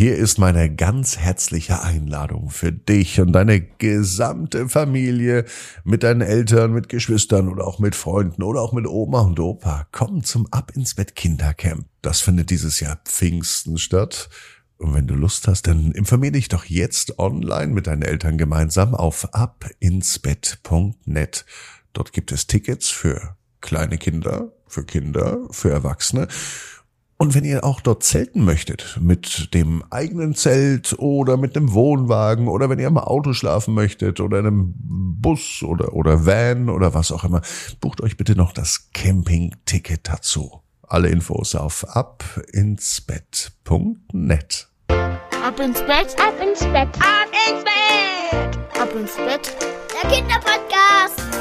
Hier ist meine ganz herzliche Einladung für dich und deine gesamte Familie mit deinen Eltern, mit Geschwistern oder auch mit Freunden oder auch mit Oma und Opa. Komm zum Ab ins Bett Kindercamp. Das findet dieses Jahr Pfingsten statt. Und wenn du Lust hast, dann informier dich doch jetzt online mit deinen Eltern gemeinsam auf abinsbett.net. Dort gibt es Tickets für kleine Kinder, für Kinder, für Erwachsene und wenn ihr auch dort zelten möchtet, mit dem eigenen Zelt oder mit einem Wohnwagen oder wenn ihr im Auto schlafen möchtet oder in einem Bus oder, oder Van oder was auch immer, bucht euch bitte noch das Campingticket dazu. Alle Infos auf abinsbett.net. Ab ins Bett, ab ins Bett, ab ins Bett, ab ins Bett, der Kinderpodcast.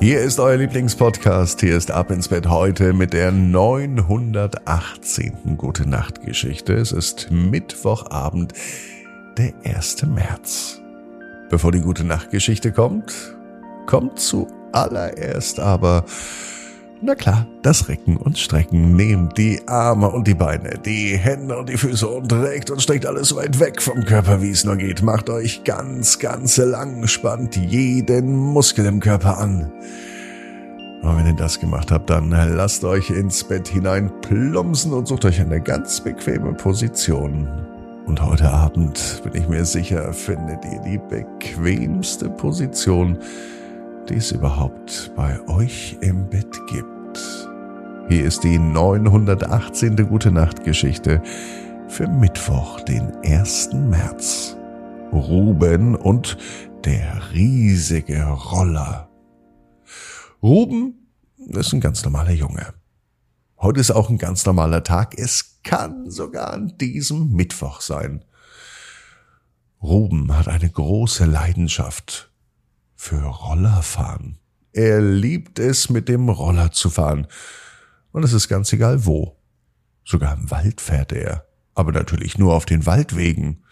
Hier ist euer Lieblingspodcast. Hier ist Ab ins Bett heute mit der 918. Gute Nacht Geschichte. Es ist Mittwochabend, der 1. März. Bevor die Gute Nacht Geschichte kommt, kommt zuallererst aber na klar, das Recken und Strecken. Nehmt die Arme und die Beine, die Hände und die Füße und reckt und streckt alles so weit weg vom Körper, wie es nur geht. Macht euch ganz, ganz lang, spannt jeden Muskel im Körper an. Und wenn ihr das gemacht habt, dann lasst euch ins Bett hinein plumpsen und sucht euch eine ganz bequeme Position. Und heute Abend, bin ich mir sicher, findet ihr die bequemste Position, die es überhaupt bei euch im Bett gibt. Hier ist die 918. Gute Nacht Geschichte für Mittwoch, den 1. März. Ruben und der riesige Roller. Ruben ist ein ganz normaler Junge. Heute ist auch ein ganz normaler Tag. Es kann sogar an diesem Mittwoch sein. Ruben hat eine große Leidenschaft für Rollerfahren. Er liebt es, mit dem Roller zu fahren. Und es ist ganz egal wo. Sogar im Wald fährt er. Aber natürlich nur auf den Waldwegen.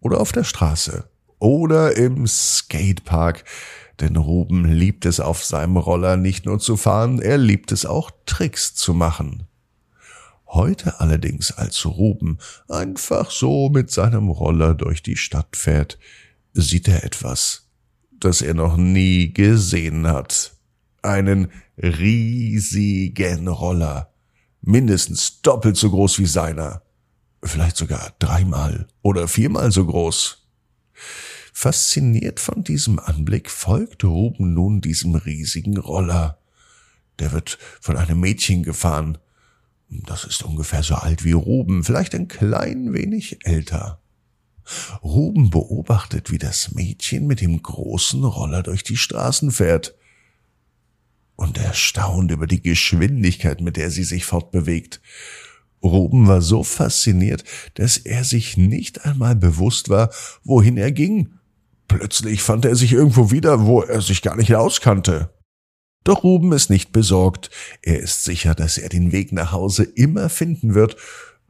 Oder auf der Straße. Oder im Skatepark. Denn Ruben liebt es auf seinem Roller nicht nur zu fahren, er liebt es auch Tricks zu machen. Heute allerdings, als Ruben einfach so mit seinem Roller durch die Stadt fährt, sieht er etwas, das er noch nie gesehen hat. Einen riesigen Roller. Mindestens doppelt so groß wie seiner. Vielleicht sogar dreimal oder viermal so groß. Fasziniert von diesem Anblick folgt Ruben nun diesem riesigen Roller. Der wird von einem Mädchen gefahren. Das ist ungefähr so alt wie Ruben, vielleicht ein klein wenig älter. Ruben beobachtet, wie das Mädchen mit dem großen Roller durch die Straßen fährt und erstaunt über die Geschwindigkeit, mit der sie sich fortbewegt. Ruben war so fasziniert, dass er sich nicht einmal bewusst war, wohin er ging. Plötzlich fand er sich irgendwo wieder, wo er sich gar nicht auskannte. Doch Ruben ist nicht besorgt. Er ist sicher, dass er den Weg nach Hause immer finden wird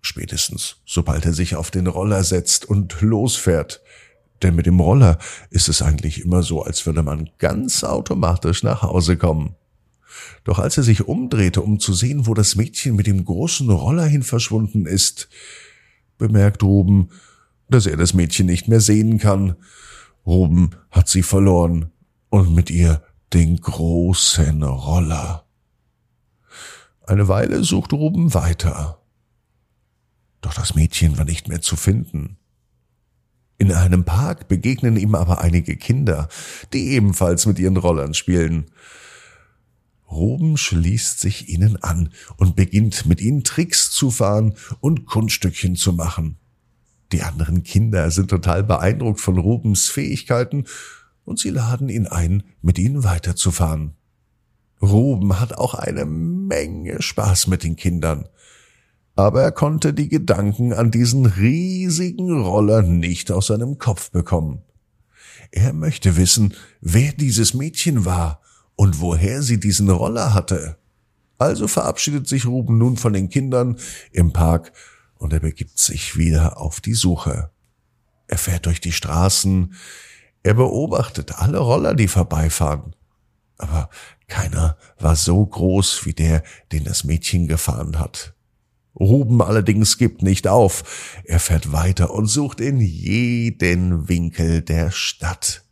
Spätestens, sobald er sich auf den Roller setzt und losfährt. Denn mit dem Roller ist es eigentlich immer so, als würde man ganz automatisch nach Hause kommen. Doch als er sich umdrehte, um zu sehen, wo das Mädchen mit dem großen Roller hin verschwunden ist, bemerkt Ruben, dass er das Mädchen nicht mehr sehen kann. Ruben hat sie verloren und mit ihr den großen Roller. Eine Weile sucht Ruben weiter. Doch das Mädchen war nicht mehr zu finden. In einem Park begegnen ihm aber einige Kinder, die ebenfalls mit ihren Rollern spielen. Ruben schließt sich ihnen an und beginnt mit ihnen Tricks zu fahren und Kunststückchen zu machen. Die anderen Kinder sind total beeindruckt von Rubens Fähigkeiten und sie laden ihn ein, mit ihnen weiterzufahren. Ruben hat auch eine Menge Spaß mit den Kindern aber er konnte die Gedanken an diesen riesigen Roller nicht aus seinem Kopf bekommen. Er möchte wissen, wer dieses Mädchen war und woher sie diesen Roller hatte. Also verabschiedet sich Ruben nun von den Kindern im Park und er begibt sich wieder auf die Suche. Er fährt durch die Straßen, er beobachtet alle Roller, die vorbeifahren. Aber keiner war so groß wie der, den das Mädchen gefahren hat. Ruben allerdings gibt nicht auf. Er fährt weiter und sucht in jeden Winkel der Stadt,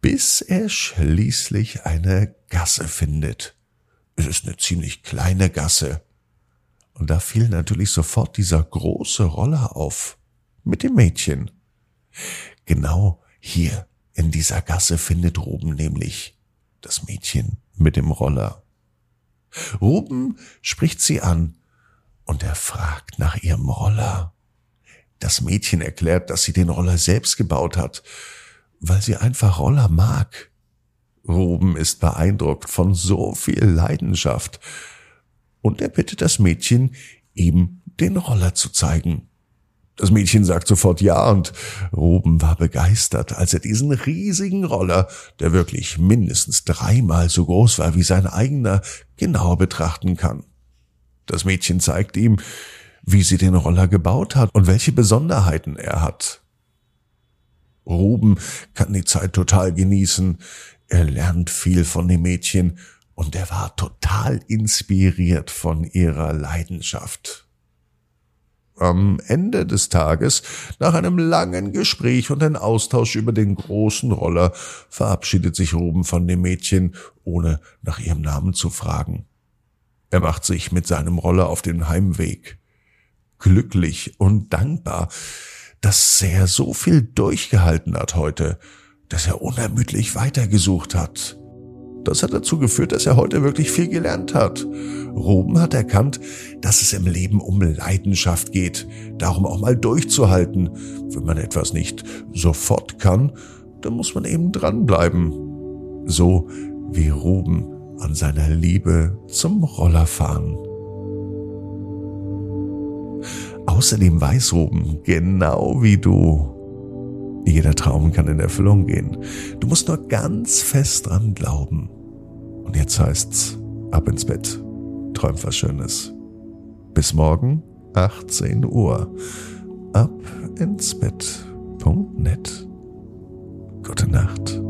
bis er schließlich eine Gasse findet. Es ist eine ziemlich kleine Gasse. Und da fiel natürlich sofort dieser große Roller auf mit dem Mädchen. Genau hier in dieser Gasse findet Ruben nämlich das Mädchen mit dem Roller. Ruben spricht sie an und er fragt nach ihrem Roller. Das Mädchen erklärt, dass sie den Roller selbst gebaut hat, weil sie einfach Roller mag. Ruben ist beeindruckt von so viel Leidenschaft und er bittet das Mädchen, ihm den Roller zu zeigen. Das Mädchen sagt sofort ja und Ruben war begeistert, als er diesen riesigen Roller, der wirklich mindestens dreimal so groß war wie sein eigener, genau betrachten kann. Das Mädchen zeigt ihm, wie sie den Roller gebaut hat und welche Besonderheiten er hat. Ruben kann die Zeit total genießen. Er lernt viel von dem Mädchen und er war total inspiriert von ihrer Leidenschaft. Am Ende des Tages, nach einem langen Gespräch und einem Austausch über den großen Roller, verabschiedet sich Ruben von dem Mädchen, ohne nach ihrem Namen zu fragen. Er macht sich mit seinem Roller auf den Heimweg. Glücklich und dankbar, dass er so viel durchgehalten hat heute, dass er unermüdlich weitergesucht hat. Das hat dazu geführt, dass er heute wirklich viel gelernt hat. Ruben hat erkannt, dass es im Leben um Leidenschaft geht, darum auch mal durchzuhalten. Wenn man etwas nicht sofort kann, dann muss man eben dranbleiben. So wie Ruben an seiner Liebe zum Rollerfahren. Außerdem weiß Ruben, genau wie du, jeder Traum kann in Erfüllung gehen. Du musst nur ganz fest dran glauben. Und jetzt heißt's, ab ins Bett. Träum was Schönes. Bis morgen, 18 Uhr. Ab ins Bett.net. Gute Nacht.